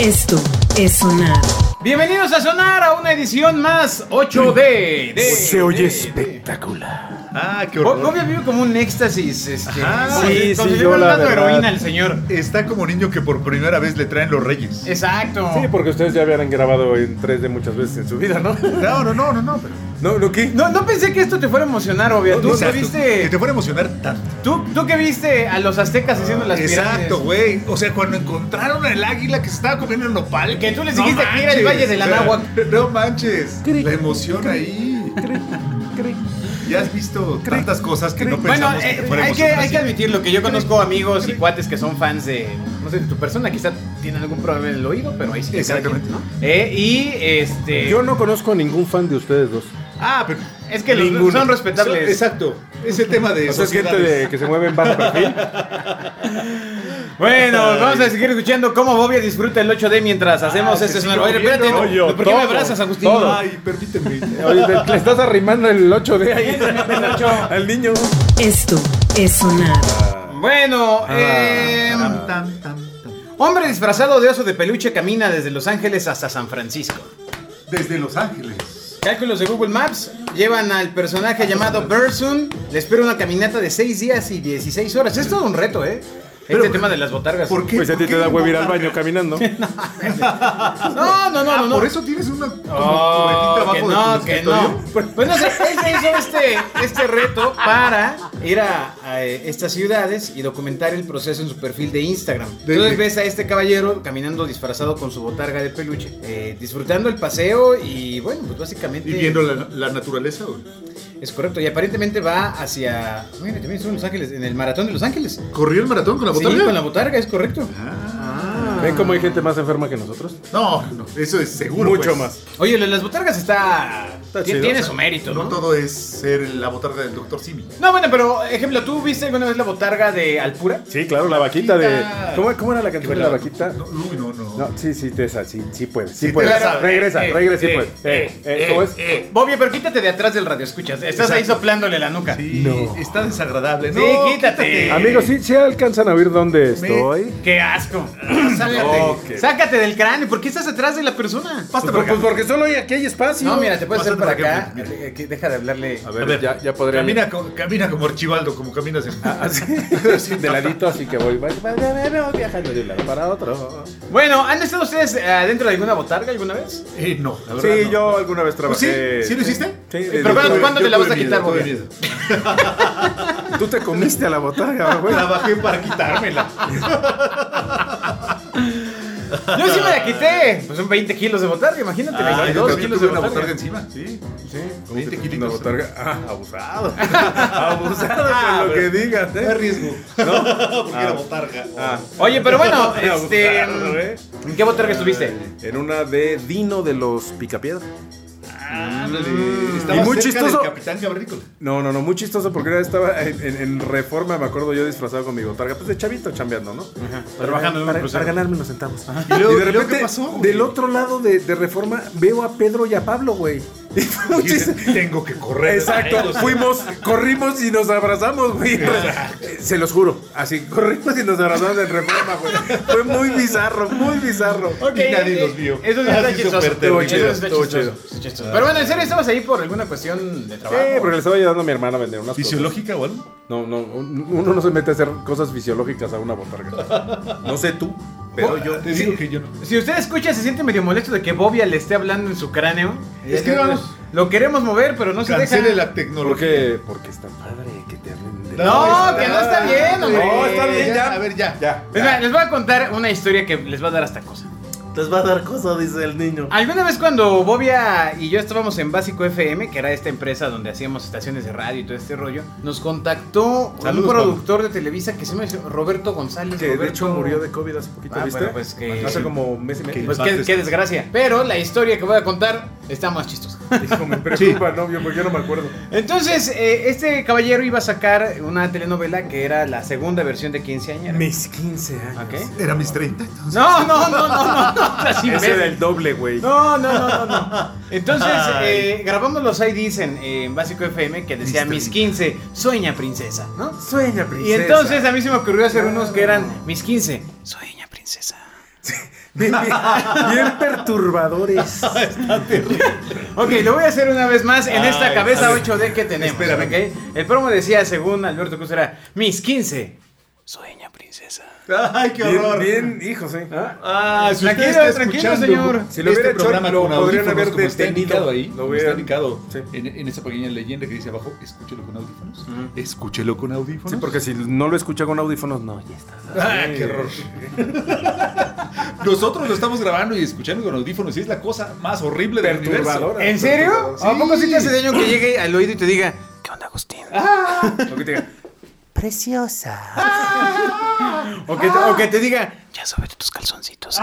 Esto es sonar. Bienvenidos a Sonar a una edición más 8D. de- Se oye de- espectacular. Ah, qué horror. Bobia vive como un éxtasis. Este, Ajá. Sí, sí, si yo la heroína al señor. Está como niño que por primera vez le traen los reyes. Exacto. Sí, porque ustedes ya habían grabado en 3D muchas veces en su vida, ¿no? No, no, no, no, no. pero- ¿No? ¿No qué? No, no pensé que esto te fuera a emocionar, Bobia. ¿Tú, Exacto, que Que viste, te fuera a emocionar tanto. tú, tú que viste a los aztecas haciendo las Exacto, pirámides. güey. O sea, cuando encontraron el águila que se estaba comiendo el nopal. Que tú les dijiste que era el. Valle de la Náhuac. No manches. Cric, La emoción ahí. Ya has visto tantas cosas que no Bueno, pensamos que eh, te fuera a hay, que, emocionar hay que admitirlo, que yo conozco amigos y cuates que son fans de, no sé, de tu persona, quizá tienen algún problema en el oído, pero ahí sí. cada Exactamente. quien, ¿no? Eh, y este... Yo no conozco a ningún fan de ustedes dos. Ah, pero. Es que los- Ninguno. son respetables. Exacto. Ese tema de. O sea, es gente de, que se mueve en bajo perfil. Bueno, vamos a seguir escuchando cómo Bobia disfruta el 8D mientras hacemos que este. Oye, espérate, ¿por qué me abrazas, Agustín? todo. Ay, permíteme. Oye, le estás arrimando el 8D ahí al niño. Esto es sonar. Bueno, eh, Tam, tam, tam, tam. hombre disfrazado de oso de peluche camina desde Los Ángeles hasta San Francisco. Desde Los Ángeles. Cálculos de Google Maps llevan al personaje llamado Bersun. Le espera una caminata de 6 días y 16 horas. Es todo un reto, ¿eh? Pero- este tema de las botargas. ¿Por qué? Pues a ti ¿Por te da huevo ir al baño caminando. No, no, no, Ah, no. no. Por eso tienes una como Oh, cubetita abajo no, de tu que no. Pues no sé, él se hizo este, este reto para ir a, a, eh, estas ciudades y documentar el proceso en su perfil de Instagram. Entonces ves a este caballero caminando disfrazado con su botarga de peluche, eh, disfrutando el paseo y bueno, pues básicamente... Y viendo la, la naturaleza, güey. Es correcto, y aparentemente va hacia... Mira, también son Los Ángeles, en el maratón de Los Ángeles. ¿Corrió el maratón con la Sí, botarga? con la botarga, es correcto. Ah. ¿Ven cómo hay gente más enferma que nosotros? No, no, eso es seguro. Mucho pues. más. Oye, las botargas está... Está tiene, chido, tiene o sea, su mérito, No ¿no? todo es ser la botarga del doctor Simi. No, bueno, pero ejemplo, ¿tú viste alguna vez la botarga de Alpura? Sí, claro, la vaquita de. vaquita. ¿Cómo, cómo era la canción de la vaquita? No, no, no. Sí, sí, te esa, sí, sí puede, sí, Sí, puede. te la sabes. regresa, Eh, regresa, sí eh, puede. Eh, eh, ¿Cómo es? Eh, Bobby, pero quítate de atrás del radio, escuchas. Estás ahí soplándole la nuca. Sí, No. está desagradable. Sí, No, quítate. Amigos, ¿sí, sí alcanzan a oír dónde estoy? ¡Qué asco! Sácate. Sácate del cráneo. ¿Por qué estás atrás de la persona? Pásate Pues, por acá. pues porque solo hay, aquí hay espacio. No, mira, te puedes hacer para acá. Eh, que Deja de hablarle. A ver, A ver, ya, ya podría. Camina, co- camina como Archibaldo, como caminas en. Así, de ladito, así que voy, viajando de un lado para otro. Bueno, ¿han estado ustedes eh, adentro de alguna botarga alguna vez? Eh, no, la Sí, verdad. no. yo alguna vez ¿Sí? trabajé. ¿Sí lo hiciste? Sí, de- Pero ¿cuándo, ¿cuándo te la vas a quitar, miedo. Tú te comiste a la botarga, güey. La bajé para quitármela. Yo sí me la quité. Pues son 20 kilos de botarga, imagínate. Ah, 22 yo también kilos de una botarga. botarga encima. Sí. Sí, 20 Una kilitos. botarga. Ah, abusado. abusado con lo que digas, ¿eh? arriesgo. ¿No? Porque era botarga. Ah. Oye, pero bueno, este. ¿eh? ¿En qué botarga estuviste? En una de Dino de los Picapiedra. Ándale. Y muy chistoso. del Capitán. No, no, no, muy chistoso porque estaba en, en- en Reforma, me acuerdo yo disfrazado con mi botarga, pues de chavito chambeando, ¿no? Trabajando en un para, crucero. para ganarme unos centavos. ¿Y luego- de y luego repente, qué pasó, del otro lado de, de Reforma, veo a Pedro y a Pablo, güey. Tengo que correr. Exacto, fuimos, corrimos y nos abrazamos, güey. Se los juro, así, corrimos y nos abrazamos en Reforma, güey. Fue muy bizarro, muy bizarro. Ok, Y nadie eh, los vio. Eso está Así chistoso. está Estuvo chistoso, chido. Pero bueno, ¿en serio estabas ahí por alguna cuestión de trabajo? Sí, porque le estaba ayudando a mi hermana a vender unas cosas. ¿Fisiológica o algo? No, no, uno no se mete a hacer cosas fisiológicas a una botarga. No sé tú, pero yo. Te digo que yo no. Si usted escucha, se siente medio molesto de que Bobia le esté hablando en su cráneo. Es que vamos. Lo queremos mover, pero no se deja. la tecnología. Porque, porque está padre que te hablen de No, que no está bien, hombre. No, está bien, ya. A ver, ya. Ya. Es más, les voy a contar una historia que les va a dar hasta cosa. Les va a dar cosa, dice el niño. Alguna vez cuando Bobia y yo estábamos en Básico FM, que era esta empresa donde hacíamos estaciones de radio y todo este rollo, nos contactó Saludos, un productor de Televisa que se llama Roberto González. Que de Roberto- hecho murió de COVID hace poquito, Ah, ¿viste? bueno, pues que- Hace como un mes y medio. Pues qué, desgracia. Pero la historia que voy a contar está más chistosa. Hijo, me preocupa, no, yo, porque yo no me acuerdo. Entonces, eh, este caballero iba a sacar una telenovela que era la segunda versión de Quinceañera. Mis 15 años. ¿Ok? Era mis 30. entonces. No, no, no, no, no, no, Ese era el doble, güey. No, no, no, no, no. Entonces, eh, grabamos los IDs en, en Básico FM que decía Mis mis 15, sueña princesa, ¿no? Sueña, Y entonces a mí se me ocurrió hacer unos que eran mis 15, sueña princesa. Bien, bien- bien perturbadores. Ok, lo voy a hacer una vez más en esta Ay, cabeza a ver. 8D que tenemos. Espérame. ¿ok? El promo decía, según Alberto Cruz, era mis 15. Sueña, princesa. Ay, qué Bien, horror. bien, hijo, sí. Ah, si Tranquilo, usted está tranquilo, señor. Si lo este hubiera hecho, programa lo podrían haber como está indicado ahí, Lo como hubiera- está indicado Sí. en, en esa pequeña leyenda que dice abajo, escúchelo con audífonos. Escúchelo con audífonos. Sí, porque si no lo escucha con audífonos, no, ya está. Ah, qué horror. Nosotros lo estamos grabando y escuchando con audífonos y es la cosa más horrible del universo. Perturbadora. ¿En serio? Sí. ¿A poco sí te hace daño que llegue al oído y te diga, ¿qué onda, Agustín? Lo que te diga, O que, o que te diga, ya súbete tus calzoncitos.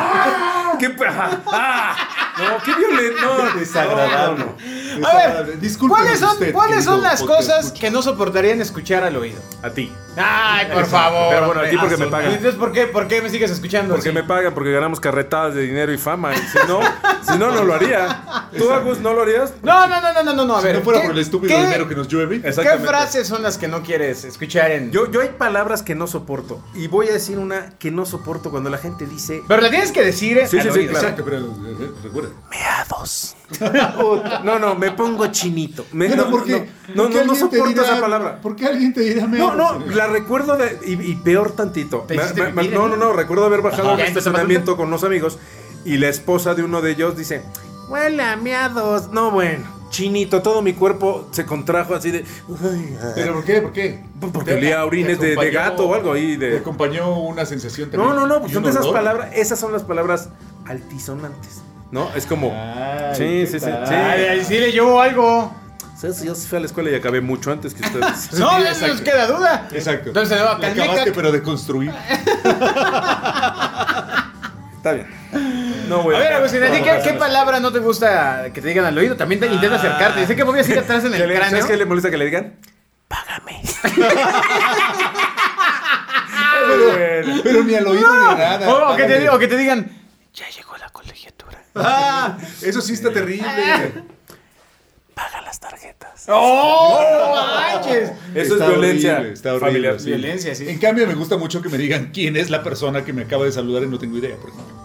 ¿Qué? pa- ah, no, qué violento. No, Desagradable. no, no. A ver, ¿cuáles son, usted, ¿cuáles son las cosas que no soportarían escuchar al oído? A ti. Ay, por favor. Pero bueno, a ti porque me Ah, pagan. Entonces, ¿por qué, ¿por qué me sigues escuchando? Porque así? me pagan, porque ganamos carretadas de dinero y fama. Y si no, si no, no lo haría. ¿Tú, Agus, no lo harías? No, no, no, no, no, no, a Si ver. no fuera ¿qué- por el estúpido qué- dinero que nos llueve. ¿Qué frases son las que no quieres escuchar en.? Yo, yo hay palabras que no soporto. Y voy a decir una que no soporto cuando la gente dice Pero la tienes que decir Sí, al sí, sí, oído. claro. Exacto, pero eh, recuerda. meados. no, no, me pongo chinito. Me- Pero no, ¿por qué? No, ¿Por qué no, no te soporto dirá- esa palabra. ¿Por qué alguien te dirá No, no, la recuerdo de, y, y peor tantito. ¿Te Me- no, no, no, recuerdo haber bajado Ajá. un ¿Ya empezó estacionamiento con unos amigos y la esposa de uno de ellos dice, huele a meados. No, bueno, chinito, todo mi cuerpo se contrajo así de... "Ay, ay". ¿Pero por qué? ¿Por qué? Porque ¿Te- olía orines de- de gato o algo ahí de- ¿Te acompañó una sensación No, también? no, no, pues ¿Y son de esas palabras, esas son las palabras altisonantes. ¿No? Es como... Ay, Sí, ¿qué sí, sí, sí. Ay, sí le llevo algo. ¿Sabes? Yo fui a la escuela y acabé mucho antes que ustedes. No, no nos queda duda. Exacto. Entonces, no, acabaste, pero de construir. Está bien. No voy A ver, Agustín, ¿a ti no, qué, no, qué no. palabra no te gusta que te digan al oído? También te intenta acercarte. Dice que voy a ir atrás en ¿Qué el le- cráneo. ¿Sabes qué le molesta que le digan? Págame. Pero ni al oído ni nada. O, o que te, Págale. o que te digan, ya llegó la colegiatura. Ah, eso sí está terrible. Paga las tarjetas. ¡Oh! no manches! Eso Está es violencia horrible, está horrible, familiar. sí. Violencia, sí. En cambio, me gusta mucho que me digan quién es la persona que me acaba de saludar y no tengo idea, por ejemplo.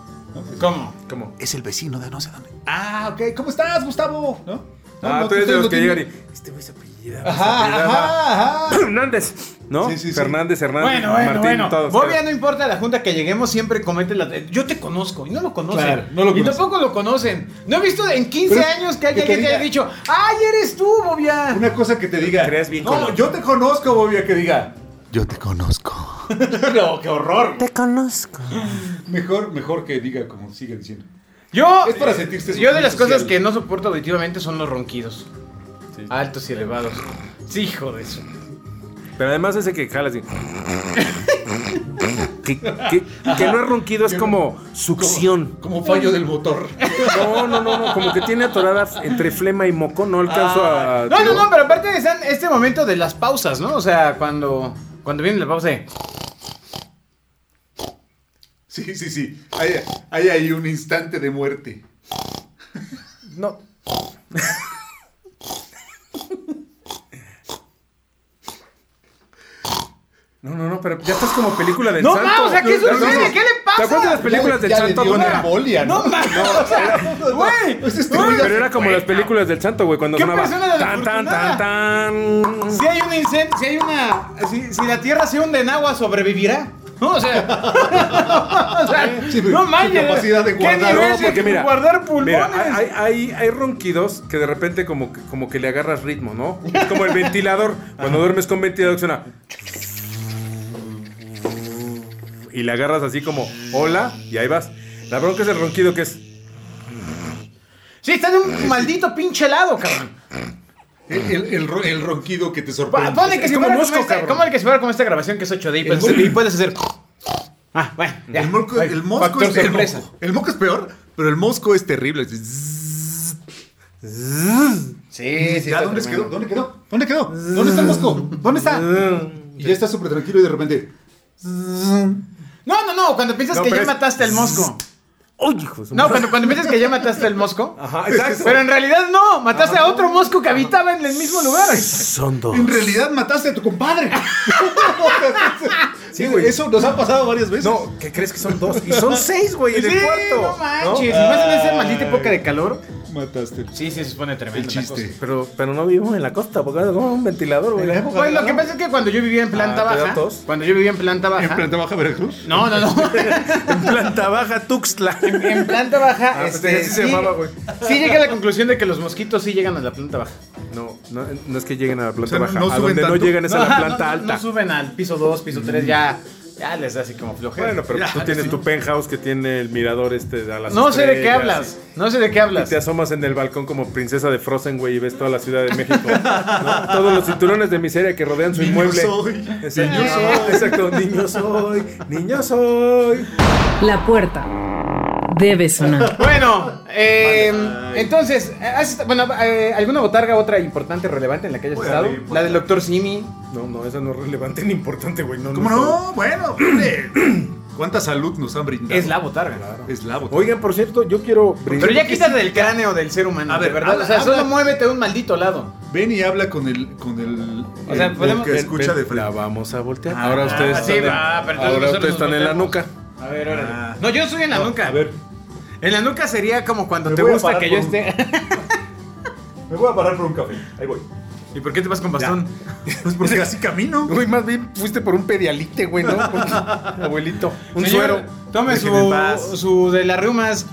¿Cómo? ¿Cómo? Es el vecino de no sé dónde. Ah, ok. ¿Cómo estás, Gustavo? ¿No? No, Ah, no, tú eres de los que llegan y. Este güey se apellida. Ajá, ajá, ajá. Hernández. ¿no? Sí, sí, sí. Fernández, Hernández. Bueno, bueno, Martín, bueno. todos. Bobia no importa la junta que lleguemos, siempre comete la. Yo te conozco y no lo conocen. Claro, no lo y conocen. tampoco lo conocen. No he visto en 15 Pero años que que alguien te te haya dicho, ¡ay, eres tú, Bobia! Una cosa que te diga. Crees bien No, con- yo te conozco, Bobia, que diga. Yo te conozco. no, qué horror. Te conozco. Mejor, mejor que diga como sigue diciendo. Yo, Es para sentirse yo de las social. cosas que no soporto auditivamente son los ronquidos. Altos y elevados. Sí, hijo de eso. Pero además ese que jala así. que, que- que no es ronquido, es como succión. Como fallo del motor. No, no, no, no, como que tiene atoradas entre flema y moco, no alcanzo a... No, no, no, pero aparte están este momento de las pausas, ¿no? O sea, cuando, cuando viene la pausa de... Sí, sí, sí. Hay, hay ahí un instante de muerte. No. No, no, no, pero ya estás como película del No, santo. ma, o sea, ¿qué No, no, sucede? no. ¿Qué le pasa? ¿Te acuerdas de las películas del Ya le santo? dio donde- una embolia, ¿no? No mames, o sea, güey. Pues no. Pero era como las películas del santo, güey, cuando ¿Qué sonaba persona tan, tan, tan, tan. Si hay un incendio, si hay una. Si, si la tierra se hunde en agua, sobrevivirá. No, o sea. o sea, Sí, no manches. capacidad de ¿Qué guardar, nivel No, de porque mira, guardar pulmones. mira, hay, hay, hay ronquidos que de repente como, que- como que le agarras ritmo, ¿no? Es como el ventilador. Cuando duermes con ventilador suena... Y le agarras así como, hola, y ahí vas. La bronca es el ronquido que es... Sí, está de un maldito pinche helado, cabrón. El, el- el ro- el ronquido que te sorprende. Ponle que Es si como fuera mosco, como, esta, cabrón. como el que si fuera como esta grabación que es 8D y puedes, hacer, y puedes hacer. Ah, bueno, ya. El, mosco es el sorpresa. moco. El moco es peor, pero el mosco es terrible. Sí, sí. ¿Ya dónde se quedó? ¿Dónde quedó? ¿Dónde quedó? ¿Dónde está el mosco? ¿Dónde está? Y ya está súper tranquilo y de repente. No, no, no, cuando piensas No, que ya es- mataste al mosco. ¡Uy, hijo No, cuando, cuando piensas que ya mataste al mosco. Ajá, exacto. Pero en realidad no, mataste a otro mosco que habitaba en el mismo lugar. Son dos. En realidad mataste a tu compadre. Sí, güey. Eso nos ha pasado varias veces. No, ¿qué crees que son dos? Y son seis, güey, en Sí, el cuarto. no manches. Y más en esa maldita época de calor. Mataste. Sí, sí, se pone tremendo. El la chiste. Pero, pero no vivimos en la costa, porque era como un ventilador, güey. Pues lo que pasa es que cuando yo vivía en planta Ah, ¿te da baja. Cuando yo vivía en planta baja. ¿En planta baja Veracruz? No, no, no. En planta baja, Tuxtla. En, en planta baja, Ah, este, pensé que así se sí, llamaba, güey. sí llegué a la conclusión de que los mosquitos sí llegan a la planta baja. No, no, no es que lleguen a la planta O sea, no- baja. no a donde no llegan es a No, la planta no, alta. No suben al piso 2, piso 3, ya, ya les da así como flojera. Bueno, pero Ya, tú tienes sí. tu penthouse que tiene el mirador este a las No sé de qué hablas, no sé de qué Y hablas. te asomas en el balcón como princesa de Frozen, güey, y ves toda la Ciudad de México. ¿no? Todos los cinturones de miseria que rodean su Niño inmueble. soy. Niño soy. Exacto, niño soy, niño soy. La puerta debe sonar. Bueno, eh, entonces, ¿has est- bueno, eh, ¿alguna botarga otra importante, relevante en la que hayas a estado? La del doctor Simi. No, no, esa no es relevante ni importante, güey. No, ¿Cómo no? Bueno, hombre. ¿Cuánta salud nos han brindado? Es la botarga. Es la botarga. Oigan, por cierto, yo quiero brindar. Pero ya quítate del cráneo del ser humano, A de ver, verdad. habla- o sea, solo habla. muévete a un maldito lado. Ven y habla con el, con el, O sea, el- el podemos- que escucha de La frente. vamos a voltear. Ah, ahora ustedes están, sí, en, va, pero entonces ahora nosotros ustedes están en la volteamos. A ver, órale. Ah. No, yo no estoy en la nuca. A ver, En la nuca sería como cuando Me te gusta que yo un- esté. me voy a parar por un café. Ahí voy. ¿Y por qué te vas con bastón? Pues porque así camino. Güey, más bien fuiste por un pedialite, güey, ¿no? Porque- Abuelito. Un Señor, suero. Tome su, su de las reumas.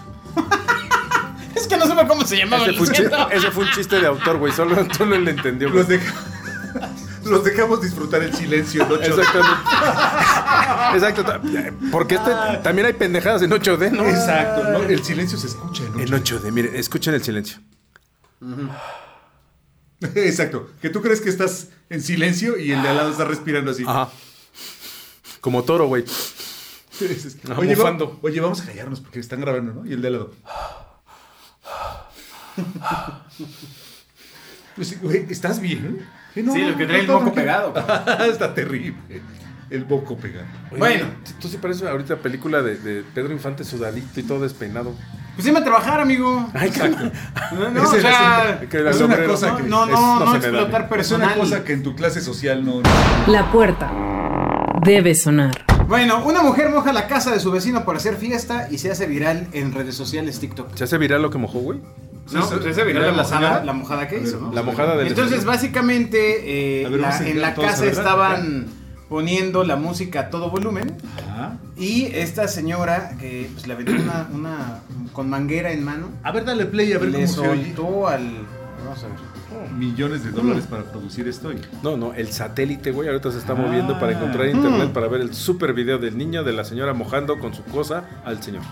es que no supe cómo se llamaba. Ese fue, un chiste, ese fue un chiste de autor, güey. Solo, solo él entendió. güey. Los, deja- los dejamos disfrutar el silencio en ocho. Exactamente. Exacto. Porque este, también hay pendejadas en 8D, ¿no? Exacto. ¿no? El silencio se escucha en En ocho. 8D, miren, escuchen el silencio. Exacto. Que tú crees que estás en silencio y el de al lado está respirando así. Ajá. Como toro, güey. Oye, va- bufando. oye, vamos a callarnos porque están grabando, ¿no? Y el de al lado. Pues, güey, ¿estás bien? No, Sí, lo que no, trae el no, moco no, pegado. Está terrible. El moco pegado. Oye, Bueno. Tú sí pareces ahorita película de, de Pedro Infante sudadito y todo despeinado. Pues dime a trabajar, amigo. Ay, No, no, Ese o sea, que era es una cosa no, que no, es- no, no no da. explotar es personal. una cosa que en tu clase social no. La puerta debe sonar. Bueno, una mujer moja la casa de su vecino por hacer fiesta y se hace viral en redes sociales TikTok. ¿Se hace viral lo que mojó, güey? No, se hace viral la la, mojada, la mojada que ver, hizo, ¿no? La mojada del Entonces, básicamente, eh, ver, la- en la casa estaban poniendo la música a todo volumen Ah. y esta señora que pues, le aventó una, una con manguera en mano A ver, dale play a ver le cómo se oye. soltó al... Vamos a ver. Millones de dólares para producir esto. y- No, no, el satélite, güey, ahorita se está Ah. moviendo para encontrar internet para ver el super video del niño de la señora mojando con su cosa al señor.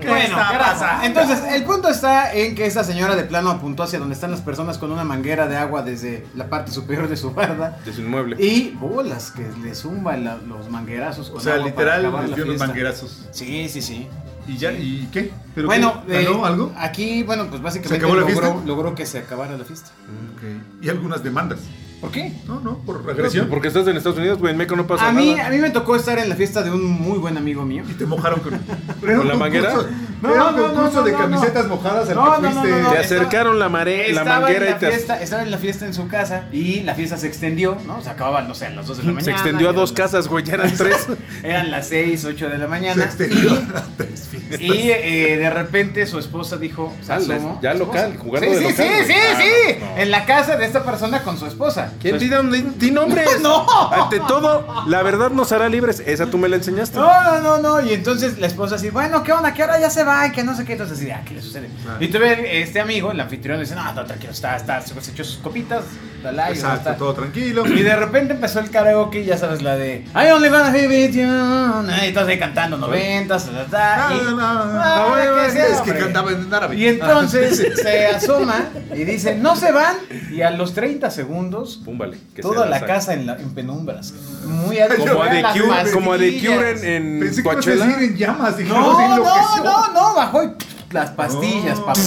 ¿Qué Bueno, pasando? entonces el punto está en que esta señora de plano apuntó hacia donde están las personas con una manguera de agua desde la parte superior de su barda De su inmueble. y bolas que le zumba la- los manguerazos con O sea, agua literal, les dio unos fiesta. manguerazos. Sí, sí, sí. ¿Y ya? ¿Y qué? ¿Pero bueno, qué? ¿Ganó eh, algo? Aquí, bueno, pues básicamente ¿Se acabó la logró, logró que se acabara la fiesta. Ok. Y algunas demandas. ¿Por qué? No, no, por Agresión. agresión. Porque estás en Estados Unidos, güey, en México no pasa A mí, nada. a mí me tocó estar en la fiesta de un muy buen amigo mío. Y te mojaron con. ¿Con la manguera? No, No, no, un no, concurso no, de no, camisetas mojadas al No, que no, no, fuiste. no, no. Te acercaron la, mare- la manguera en y la te... fiesta, estaba en la fiesta en su casa y la fiesta se extendió, ¿no? Se acababa, no sé, a las 2 de la mañana. Se extendió a dos las- casas, güey, ya eran tres. Eran las 6, 8 de la Se mañana. extendió a tres fiestas. Y, y, eh, de repente su esposa dijo, se Ah, ya local, jugando sí, de sí, local, Sí, sí, Ah, sí, no. En la casa de esta persona con su esposa. ¿Quién Su di, di, di nombres? No. Ante todo, la verdad nos hará libres. Esa tú me la enseñaste. No, no, no, no. Y entonces la esposa así, bueno, ¿qué onda? ¿Qué hora ya se va? Y que no sé qué. Entonces así, ah, ¿qué le sucede? Ah. Y tú ves este amigo, el anfitrión, dice, no, no, tranquilo, está, está, se echó sus copitas, Exacto, está. todo tranquilo. Y de repente empezó el karaoke, ya sabes, la de I only wanna be with you. Y estás ahí cantando noventas, ta, ta, ta, y- Ah, no, no, Ah, no, ¿qué es que cantaba en árabe. Y entonces se asoma y dice, no se van. Y a los 30 segundos, Púmbale. que toda la casa en, la- en penumbras. Muy Como a vean The las Cure, como a The Cure en, en Pensé que Coachella. decir en llamas. Dije, No, no, no, no, bajó y las pastillas, No. papá.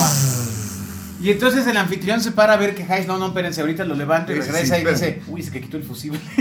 Y entonces el anfitrión se para a ver que Hayes, no, no, espérense, ahorita lo levanto y sí, regresa sí, y dice, uy, se que quitó el fusible.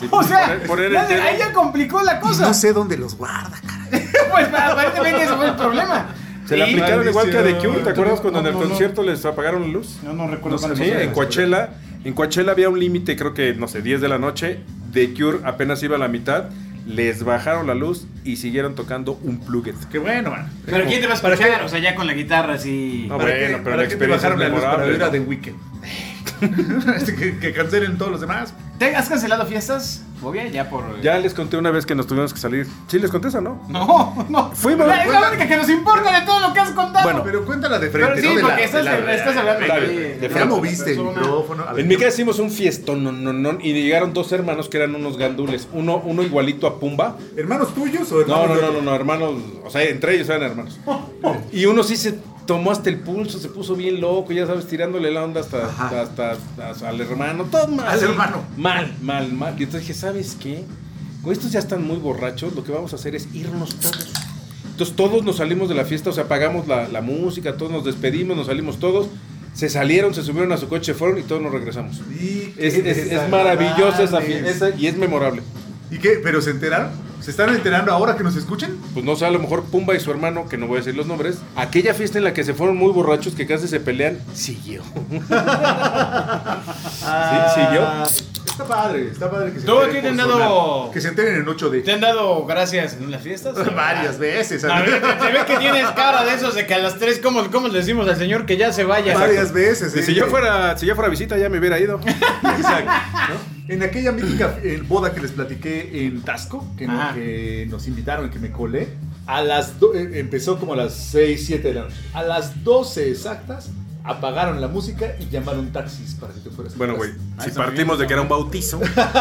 Sí, o sea, poner- poner el ya, dedo. ahí ya complicó la Y cosa. no sé dónde los guarda, cara. pues aparentemente ese fue el problema. Se la aplicaron igual que a The Cure, ¿te acuerdas cuando en el concierto les apagaron la luz? No, no recuerdo sí, en Coachella, en Coachella había un límite, creo que, no sé, 10 de la noche. The Cure apenas iba a la mitad, les bajaron la luz y siguieron tocando un plugged. Qué bueno, man. Pero ¿quién te va a ¿Para escuchar? qué? O sea, ya con la guitarra así. No, ¿Para bueno, qué- pero para la experiencia bajaron es la luz para a. The Weeknd? que, que cancelen todos los demás. ¿Te has cancelado fiestas? Bobia, ya por. Ya les conté una vez que nos tuvimos que salir. ¿Sí les conté eso, no? No, no. Fuimos- La- Es la única que nos importa de todo lo que has contado. Bueno, Pero cuéntala de Pero frente, sí, ¿no? De porque la- estás, de la- estás hablando de, de Ya moviste el micrófono. Ver, En mi casa hicimos un fiestón no, no, no, y llegaron dos hermanos que eran unos gandules. Uno, uno igualito a Pumba. ¿Hermanos tuyos o No, hermanos no, no, no, no, hermanos. O sea, entre ellos eran hermanos. Y uno sí se tomó hasta el pulso, se puso bien loco, ya sabes, tirándole la onda hasta, hasta, hasta- al hermano. Todo mal. Al hermano. Mal, mal, mal. Y entonces dije, ¿sabes qué? Como estos ya están muy borrachos, lo que vamos a hacer es irnos todos. Entonces todos nos salimos de la fiesta, o sea, apagamos la, la música, todos nos despedimos, nos salimos todos. Se salieron, se subieron a su coche, fueron y todos nos regresamos. Y Es, es- es maravillosa esa fiesta y es memorable. ¿Y qué? ¿Pero se enteraron? ¿Se están enterando ahora que nos escuchen? Pues no sé, a lo mejor Pumba y su hermano, que no voy a decir los nombres, aquella fiesta en la que se fueron muy borrachos, que casi se pelean, siguió. siguió. Está padre, está padre que se ¿Tú a enteren ti te han dado- sonar. Que se enteren en 8D. ¿Te han dado gracias en las fiestas? Varias veces. A ver, se ve que tienes cara de esos de que a las tres, ¿cómo, cómo le decimos al señor que ya se vaya? Varias veces. Y eh. si yo fuera, si yo fuera visita ya me hubiera ido. Exacto. ¿no? En aquella mítica eh, boda que les platiqué en Tasco, que, no- Ajá. que nos invitaron y que me colé, a las do- eh, empezó como a las 6, 7 de la noche. A las 12 exactas apagaron la música y llamaron taxis para que te fueras. Bueno, güey, Ah, si partimos bien, de que era un bautizo,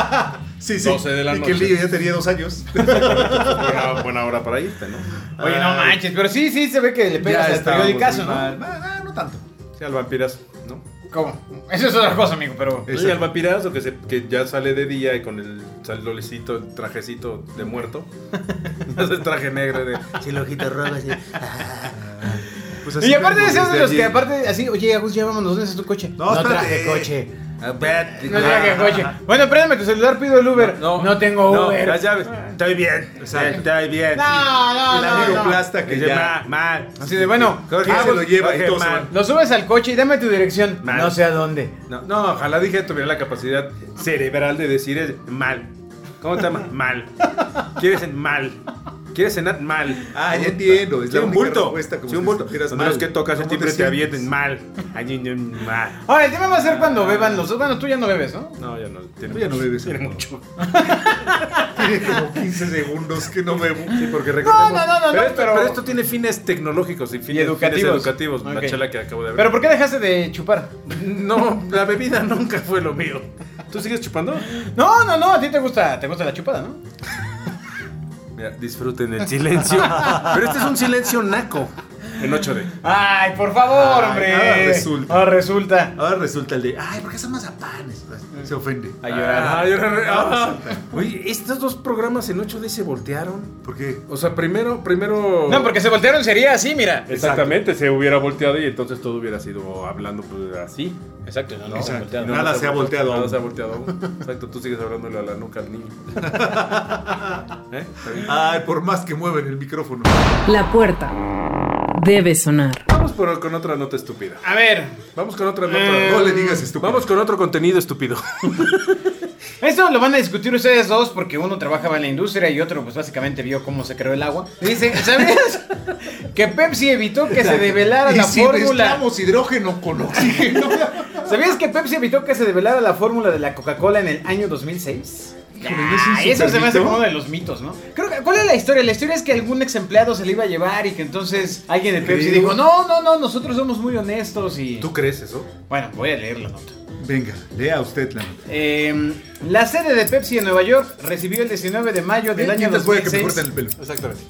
Sí, sí. 12 de la y que el noche. niño ya tenía dos años. buena, buena hora para irte, ¿no? Oye, no Ay. manches, pero sí, sí se ve que le pegas al periodicazo, ¿no? mal. Ah, no tanto. Sí, al vampirazo, ¿no? ¿Cómo? Eso es otra cosa, amigo, pero... Y al vampirazo que, se, que ya sale de día y con el salolecito, el trajecito de muerto. Ese traje negro de... Si el ojito rojo así. Pues así Y aparte de ser de los que aparte así, oye, Agus, ya vámonos, ¿dónde está tu coche? No, espérate. traje coche. A ver, No traje coche. Bueno, préndame tu celular, pido el Uber. No, tengo No, Uber. las llaves. Estoy bien. Exacto. Estoy bien. No, no, El no, amigo no. plasta que ya... mal. Así de, bueno, ¿Quién Agus, se lo lleva? Y Jorge, van. lo subes al coche y dame tu dirección. No sé a dónde. No, no, ojalá dije tuviera la capacidad cerebral de decir mal. ¿Cómo te llamas? Mal. ¿Quieres en mal? ¿Quieres cenar mal? Ah, ya entiendo. Es Sí, la un única bulto. respuesta, como Sí, un bulto. mal. los que tocas el ¿Cómo timbre te avienten mal. Mal. Ahora, el tema va a ser cuando beban los dos. Bueno, tú ya no bebes, ¿no? No, ya no. Tiene Tú ya no bebes. Tiene mucho. Tiene como 15 segundos que no bebo. Sí, porque recordemos. no, no, no, pero, no, esto, pero- pero esto tiene fines tecnológicos y fines educativos. fines educativos. Ok. La chela que acabo de ver. Pero ¿por qué dejaste de chupar? No, la bebida nunca fue lo mío. ¿Tú sigues chupando? No, no, no, a ti te gusta, te gusta la chupada, ¿no? Mira, disfruten el silencio. Pero este es un silencio naco. En 8D. Ay, por favor, Ay, hombre. ahora resulta. Ahora resulta. Ahora resulta el de, ay, ¿por qué son mazapanes? Se ofende. A llorar. Ah, ah. Oye, estos dos programas en 8D se voltearon. ¿Por qué? O sea, primero, primero. No, porque se voltearon sería así, mira. Exactamente, se hubiera volteado y entonces todo hubiera sido hablando pues, así. Exacto, no, no, Exacto. Nada se ha volteado Nada se ha volteado aún. Exacto, tú sigues hablándole a la nuca al niño. ¿Eh? Ay, por más que mueven el micrófono. La puerta debe sonar. Vamos por- con otra nota estúpida. A ver, Vamos con otra nota. Eh, No le digas estúpido. Vamos con otro contenido estúpido. esto lo van a discutir ustedes dos porque uno trabajaba en la industria y otro pues básicamente vio cómo se creó el agua. Dice, ¿sabías que Pepsi evitó que se develara la si fórmula? hidrógeno con oxígeno. ¿Sabías que Pepsi evitó que se develara la fórmula de la Coca-Cola en el año 2006? Híjole, ¿no es un Ay, eso se me hace como uno de los mitos, ¿no? Creo que, ¿Cuál es la historia? La historia es que algún ex empleado se le iba a llevar y que entonces alguien de Pepsi dijo, no, no, no, nosotros somos muy honestos y... ¿Tú crees eso? Bueno, voy a leer la nota. Venga, lea usted la nota. Eh, la sede de Pepsi en Nueva York recibió el 19 de mayo del año Mientras voy a que me 2006. corten el pelo. Exactamente.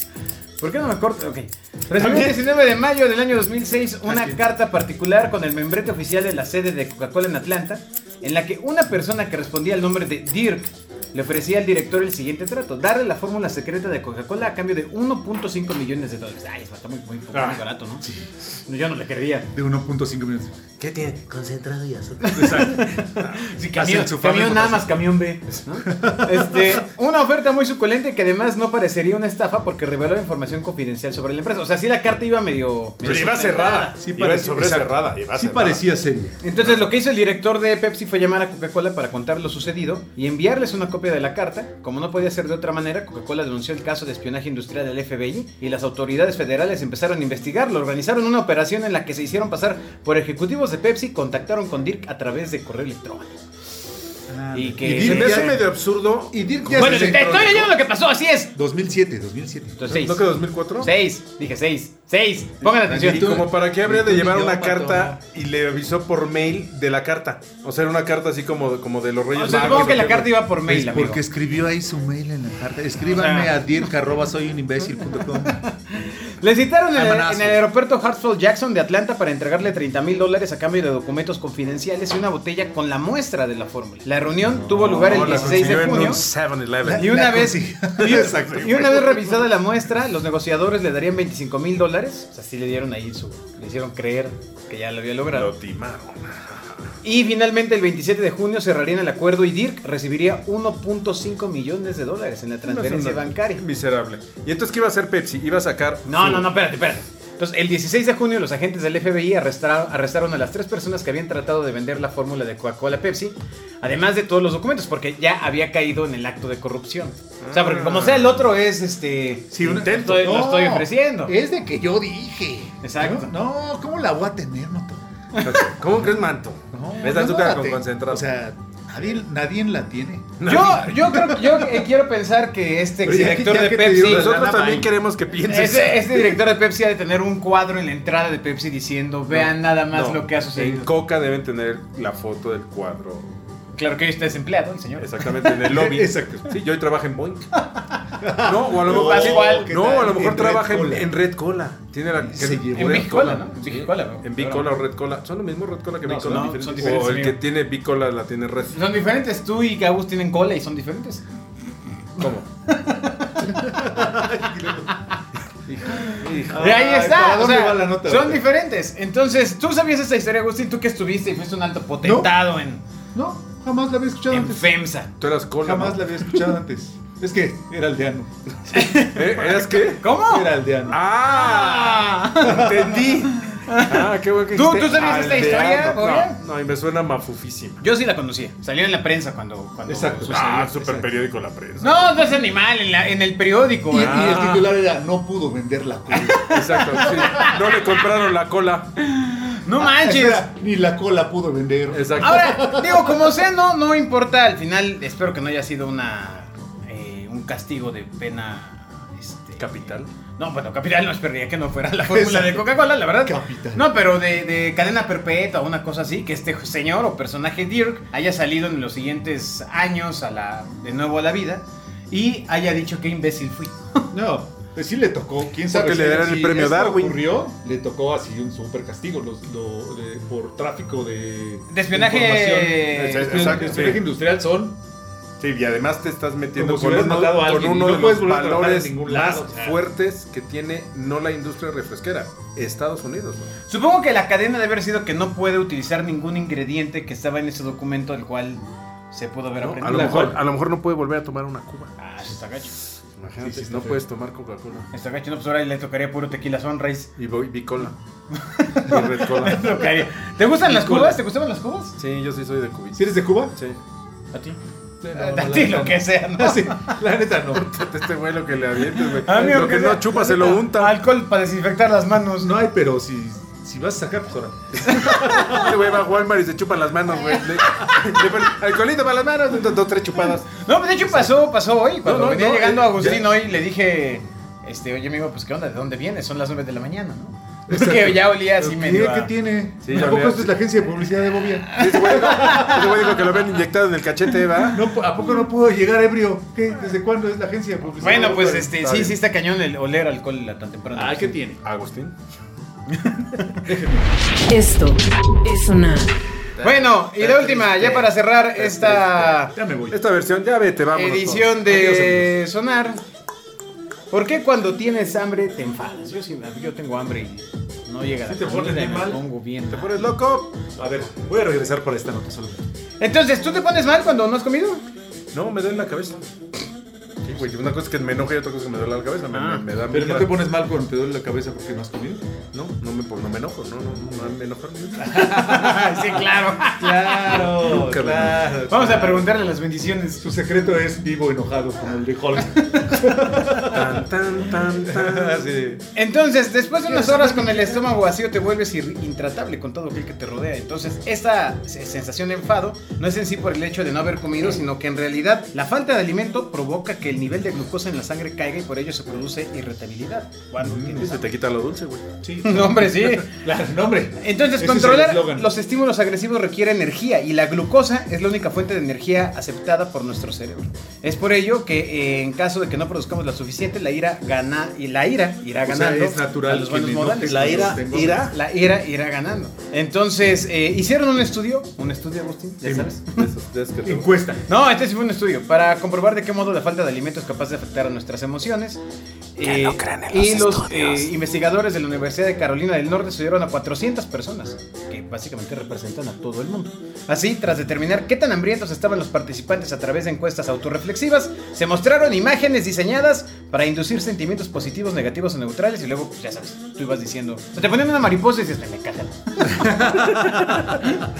¿Por qué no me corto? Ok. Recibió el 19 de mayo del año 2006 una carta particular con el membrete oficial de la sede de Coca-Cola en Atlanta, en la que una persona que respondía al nombre de Dirk le ofrecía al director el siguiente trato: darle la fórmula secreta de Coca-Cola a cambio de 1.5 millones de dólares. Ay, está muy, muy, muy Ah. barato, ¿no? No, Yo no le querría. De 1.5 minutos. ¿Qué tiene? Concentrado y azúcar. Sí, Hacia camión, camión nada más, camión B. ¿no? Este, una oferta muy suculenta que además no parecería una estafa porque reveló información confidencial sobre la empresa. O sea, sí la carta iba medio... Pero medio iba cerrada. Sí iba parecía- sobre exacto. cerrada. Iba Sí cerrada. parecía seria. Entonces lo que hizo el director de Pepsi fue llamar a Coca-Cola para contar lo sucedido y enviarles una copia de la carta. Como no podía ser de otra manera, Coca-Cola denunció el caso de espionaje industrial del FBI y las autoridades federales empezaron a investigarlo. Organizaron una operación en la que se hicieron pasar por ejecutivos de Pepsi, contactaron con Dirk a través de correo electrónico. Y que- Se me hace ya- medio absurdo. Y Dirk ya Bueno, se te estoy en- leyendo lo que pasó, así es. 2007, 2007. Entonces, seis. ¿No que 2004? Seis, dije seis. Seis. Pongan atención. Y como para qué habría de llevar una carta y le avisó por mail de la carta. O sea, era una carta así como, como de los Reyes O sea, Magos, supongo que ¿o la carta iba por mail, Pues amigo. porque escribió ahí su mail en la carta. Escríbanme O sea- a dirk Le citaron en el, Amenazas. en el aeropuerto Hartsfield Jackson de Atlanta para entregarle 30 mil dólares a cambio de documentos confidenciales y una botella con la muestra de la fórmula. La reunión tuvo lugar el No, la 16 de junio. un 7-Eleven. Y una vez y, y una vez revisada la muestra, los negociadores le darían 25 mil dólares. O sea, sí le dieron ahí su. Le hicieron creer que ya lo había Lo logrado. timaron. Y finalmente el 27 de junio cerrarían el acuerdo y Dirk recibiría 1.5 millones de dólares en la transferencia bancaria. Miserable. ¿Y entonces qué iba a hacer Pepsi? Iba a sacar. No, su- no, no, espérate, espérate. Entonces, el 16 de junio los agentes del FBI arrestaron, arrestaron a las tres personas que habían tratado de vender la fórmula de Coca-Cola Pepsi, además de todos los documentos, porque ya había caído en el acto de corrupción. O sea, porque como sea el otro es este... Sí, un intento. Estoy, lo estoy ofreciendo. Es de que yo dije. Exacto. No, no, ¿cómo la voy a tener, Mato? ¿Cómo crees manto? No, azúcar con concentrado. O sea, nadie, nadie la tiene. Yo, yo creo yo eh, quiero pensar que este ya que- ya de que te Pepsi... Nosotros también queremos que pienses. Este, este director de Pepsi ha de tener un cuadro en la entrada de Pepsi diciendo, vean nada más No, lo que ha En sucedido. Coca deben tener la foto del cuadro. Claro que hoy está desempleado, el señor. Exactamente, en el lobby. Exacto. Sí, yo hoy trabajo en Boeing. No, o a lo No, mejor, sí, ¿cuál? ¿Qué no, a lo mejor En trabaja Red en, Cola. en Red Cola. Tiene la Se llevó. En Big Cola, ¿no? Sí. Big Cola, ¿no? En Big Cola o Red Cola. ¿Son lo mismo Red Cola que No, Big son Cola? diferentes, son diferentes, O el que tiene Big Cola la tiene Red. Son diferentes, tú y Gabus tienen cola y son diferentes. ¿Cómo? Y ahí está. ¿para o dónde sea, va la nota? son diferentes. Entonces, tú sabías esta historia, Agustín, tú que estuviste y fuiste un alto potentado en, No, jamás la había escuchado en antes. FEMSA. Tú eras cola. Jamás ¿no? la había escuchado antes. Es que era aldeano. ¿Eh? ¿Eras qué? ¿Cómo? Era aldeano. ¡Ah! Entendí. Ah, qué bueno que ¿Tú- tú sabías esta historia? No, no, y me suena mafufísima. Yo sí la conocía. Salió en la prensa cuando, cuando Exacto. sucedió. Ah, súper exacto. periódico la prensa. No, no es animal, en, la- en el periódico. Y, y el Ah. titular era No pudo vender la cola. Exacto, sí. No le compraron la cola. No manches. Espera, Ni la cola pudo vender. Exacto. Ahora, digo, como sea, no, no importa. Al final, espero que no haya sido una eh, un castigo de pena. Este, Capital. No, bueno, capital no esperaría que no fuera la fórmula de. Coca-Cola, la verdad. Capital. No, pero de, de cadena perpetua, una cosa así, que este señor o personaje Dirk haya salido en los siguientes años a la, de nuevo a la vida y haya dicho qué imbécil fui. No, pues sí le tocó. ¿Quién sabe Porque le si- dieron el si premio Darwin. ocurrió, le tocó así un super castigo los- lo- de- por tráfico de. De espionaje- información. Exacto, Espionaje- sí. industrial son. Sí, y además te estás metiendo Como si con hubieras uno, a con alguien uno no de los a valores ningún más lado, o sea. fuertes que tiene no la industria refresquera, Estados Unidos. güey. Supongo que la cadena debe haber sido que no puede utilizar ningún ingrediente que estaba en ese documento del cual se pudo haber ¿no? A, aprendido. lo La mejor, a lo mejor no puede volver a tomar una cuba. Ah, eso está gacho. Imagínate, Sí, sí, no feo. puedes tomar Coca-Cola. Está gacho, no, pues ahora le tocaría puro tequila sunrise. Y voy bicola. y red cola. ¿Te gustan las cubas? ¿Te gustaban las cubas? Sí, yo sí soy de cubita. ¿Si eres de Cuba? Sí. ¿A ti? Sí, A ti lo que sea, ¿no? Sí, la neta no. Este güey lo que le avientes, güey. Lo que sea- no chupa se lo unta. Alcohol para desinfectar las manos. No hay, pero si, si vas a sacar, pues ahora. Este güey va a Walmart y se chupan las manos, güey. Le, le pone alcoholito para las manos, entonces dos, tres chupadas. No, pues de hecho pasó, pasó hoy. Cuando No, no, venía no, llegando eh, Agustín ya. hoy, le dije, este, oye amigo, pues qué onda, ¿de dónde vienes? Son las 9 de la mañana, ¿no? Es que ya olía así ¿Qué, medio. a- ¿Qué tiene? Sí, ¿A ya poco olía- esto es la agencia de publicidad de Bobia? Ese güey dijo, ese güey dijo que lo habían inyectado en el cachete, ¿va? No, ¿A poco no puedo llegar ebrio? ¿Qué? ¿Desde cuándo es la agencia de publicidad? Bueno, de pues este, sí, sí está cañón el oler alcohol tan temprano. Ah, ¿qué tiene? Agustín. Esto es sonar. Bueno, y la última, ya para cerrar esta Ya me voy. Esta versión, ya vete, vamos. edición de Sonar. ¿Por qué cuando tienes hambre te enfadas? Yo, sí, yo tengo hambre y no llega la ¿Sí te comida pones me mal? pongo bien. ¿Te pones loco? A ver, voy a regresar por esta nota solo. Entonces, ¿tú te pones mal cuando no has comido? No, me duele la cabeza. Güey, una cosa es que me enoje y otra cosa es que me duele la cabeza. Me, Ah, me, me da Pero no te pones mal cuando te duele la cabeza porque no has comido. No, no me, no me enojo, no, no, no me enojo. sí, claro. Claro, Nunca me- claro. Vamos a preguntarle las bendiciones. Su secreto es vivo enojado como el de Hulk. Tan, tan, tan, tan. Sí. Entonces, después de unas horas con el estómago vacío, te vuelves intratable con todo aquel que te rodea. Entonces, esta se- sensación de enfado no es en sí por el hecho de no haber comido, sino que en realidad la falta de alimento provoca que el nivel de glucosa en la sangre caiga y por ello se produce irritabilidad. Cuando tienes Se te quita lo dulce, güey. Sí. No, hombre, sí. Claro, no, hombre. Entonces, Ese es controlar los estímulos agresivos requiere energía y la glucosa es la única fuente de energía aceptada por nuestro cerebro. Es por ello que eh, en caso de que no produzcamos la suficiente, la ira gana y la ira irá O sea, ganando es natural a los buenos modales. La ira, ira. La ira irá ganando. Entonces, eh, hicieron un estudio, un estudio, Agustín, ya sabes. De esos- de esos que Encuesta. No, este sí fue un estudio para comprobar de qué modo la falta de alimentos es capaz de afectar a nuestras emociones. Eh, no crean en y los los eh, investigadores de la Universidad de Carolina del Norte estudiaron a 400 personas, que básicamente representan a todo el mundo. Así, tras determinar qué tan hambrientos estaban los participantes a través de encuestas autorreflexivas, se mostraron imágenes diseñadas para inducir sentimientos positivos, negativos o neutrales. Y luego, pues, ya sabes, tú ibas diciendo, te ponían una mariposa y dices, me, me cagan.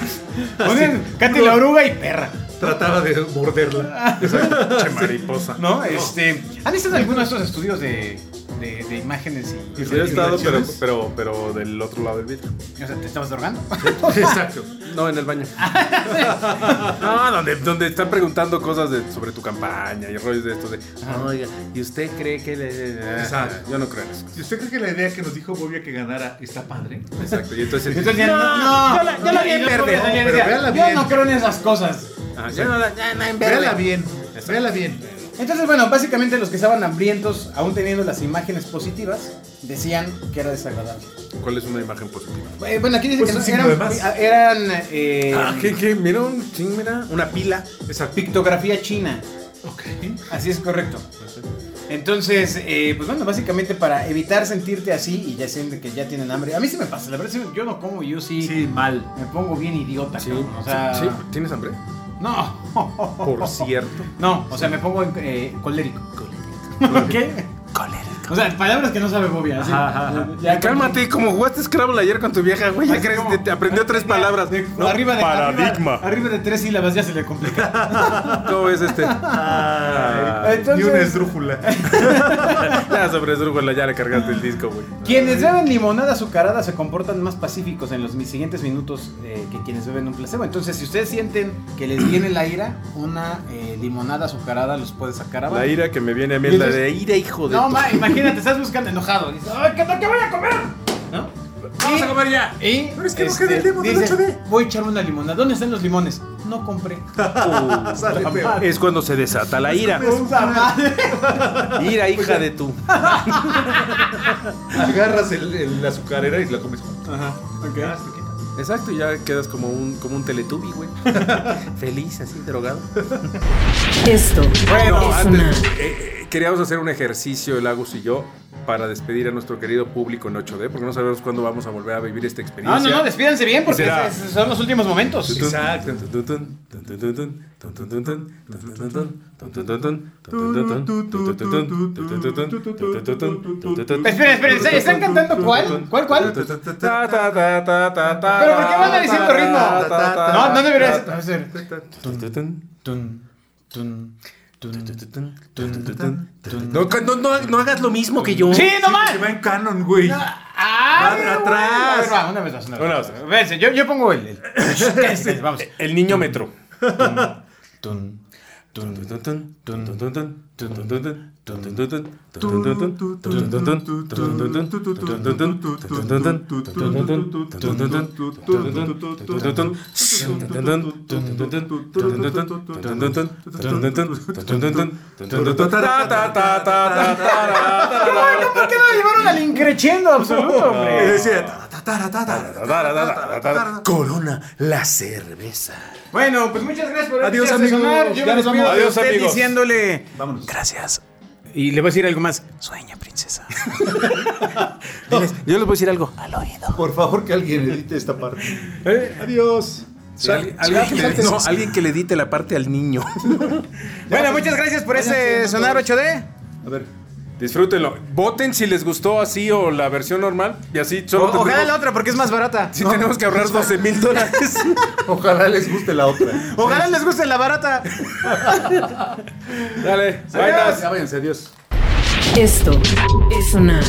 Ponían Katy la oruga y perra. Trataba de morderla. Che mariposa. ¿No? Este, ¿Han visto alguno de estos estudios de, de, de imágenes y, he estado, pero, pero, pero del otro lado del vidrio. O sea, ¿te estabas drogando? Exacto. No, en el baño. no, donde, donde están preguntando cosas de, sobre tu campaña y rollos de estos de. Oiga, ¿y usted cree que le.? Exacto. Yo no creo en eso. ¿Y usted cree que la idea que nos dijo Bobia que ganara está padre? Exacto. Y entonces. Entonces no, no, yo la- yo la vi en verde. Yo no creo en esas cosas. Ajá, yo no la- ya, no, en verde. Véala bien. Véala bien. Entonces, bueno, básicamente los que estaban hambrientos, aún teniendo las imágenes positivas, decían que era desagradable. ¿Cuál es una imagen positiva? Eh, Bueno, aquí dice Pues que un signo eran, de más. eran eh, Ah, ¿qué, qué? Mira, un, sí, mira, una pila. Exacto. pictografía china. Ok. Así es correcto. Entonces, eh, pues bueno, básicamente para evitar sentirte así y ya sienten que ya tienen hambre. A mí sí me pasa, la verdad, sí, yo no como, yo sí, Sí, mal. me pongo bien idiota. Sí, cabrón, o sea, sí, ¿Tienes hambre? No. Por cierto. No, o sea, me pongo eh, colérico. ¿Qué? Colérico. O sea, palabras que no sabe así. Ya, cálmate, como jugaste Scrabble ayer con tu vieja, güey. Ya crees que te aprendió tres de- palabras. de- No, arriba de paradigma. Arriba, arriba de tres sílabas ya se le complica. ¿Cómo es este? Ah, Entonces, Ni una esdrújula. ya sobre Esdrújula ya le cargaste el disco, güey. Quienes beben limonada azucarada se comportan más pacíficos en los mis siguientes minutos eh, que quienes beben un placebo. Entonces, si ustedes sienten que les viene la ira, una eh, limonada azucarada los puede sacar abajo. La ira que me viene a mí Y es la de ira, hijo de. No, ma, imagínate, estás buscando enojado. Dices, ¡ay, qué, qué voy a comer! ¿No? Vamos a comer ya. Y Pero es que no queda el limón del dice, 8D. voy a echarme una limonada. ¿Dónde están los limones? No compré. Sale peor. Es cuando se desata la ira. Ira, hija de tu. Agarras el, el- la azucarera y la comes. Ajá, ok. Exacto, y ya quedas como un, como un teletubi, güey. Feliz, así, drogado. Esto Bueno, es antes, sonar. eh, eh, queríamos hacer un ejercicio, el Agus y yo, para despedir a nuestro querido público en 8D, porque no sabemos cuándo vamos a volver a vivir esta No, experiencia. no, no, despídanse bien porque Será. es- es- son los últimos momentos. Exacto. Esperen, esperen, ¿están- ¿están cantando cuál? ¿Cuál, cuál? Pero ¿por qué van diciendo ritmo? No, no debería ser. No, no, no, no hagas lo mismo que yo. ¡Sí, no más! Que va en canon, güey. ¡Ay, Va atrás. Va, una vez más, una vez Una más. vez. Yo, yo pongo el. el- este, vamos. El niño metro. Tun, tun, ¿Por qué no llevaron al increchendo absoluto, hombre? Decía, Corona, la cerveza. Bueno, pues muchas gracias por Adiós, amigos. Yo me despido de usted diciéndole. Gracias. Y le voy a decir algo más. Sueña, princesa. Diles, yo les voy a decir algo al oído. Por favor, que alguien edite esta parte. Eh, Adiós. sí, alguien, alguien que le, no, alguien que le edite la parte al niño. Bueno, muchas gracias por ese sonar todos. 8D. A ver. Disfrútenlo. Voten si les gustó así o la versión normal. Y así O- solo ojalá la otra porque es más barata. Sí, tenemos que ahorrar 12 mil dólares. Ojalá les guste la otra. Ojalá les guste la barata. Dale, Adiós. adiós. Esto es sonar.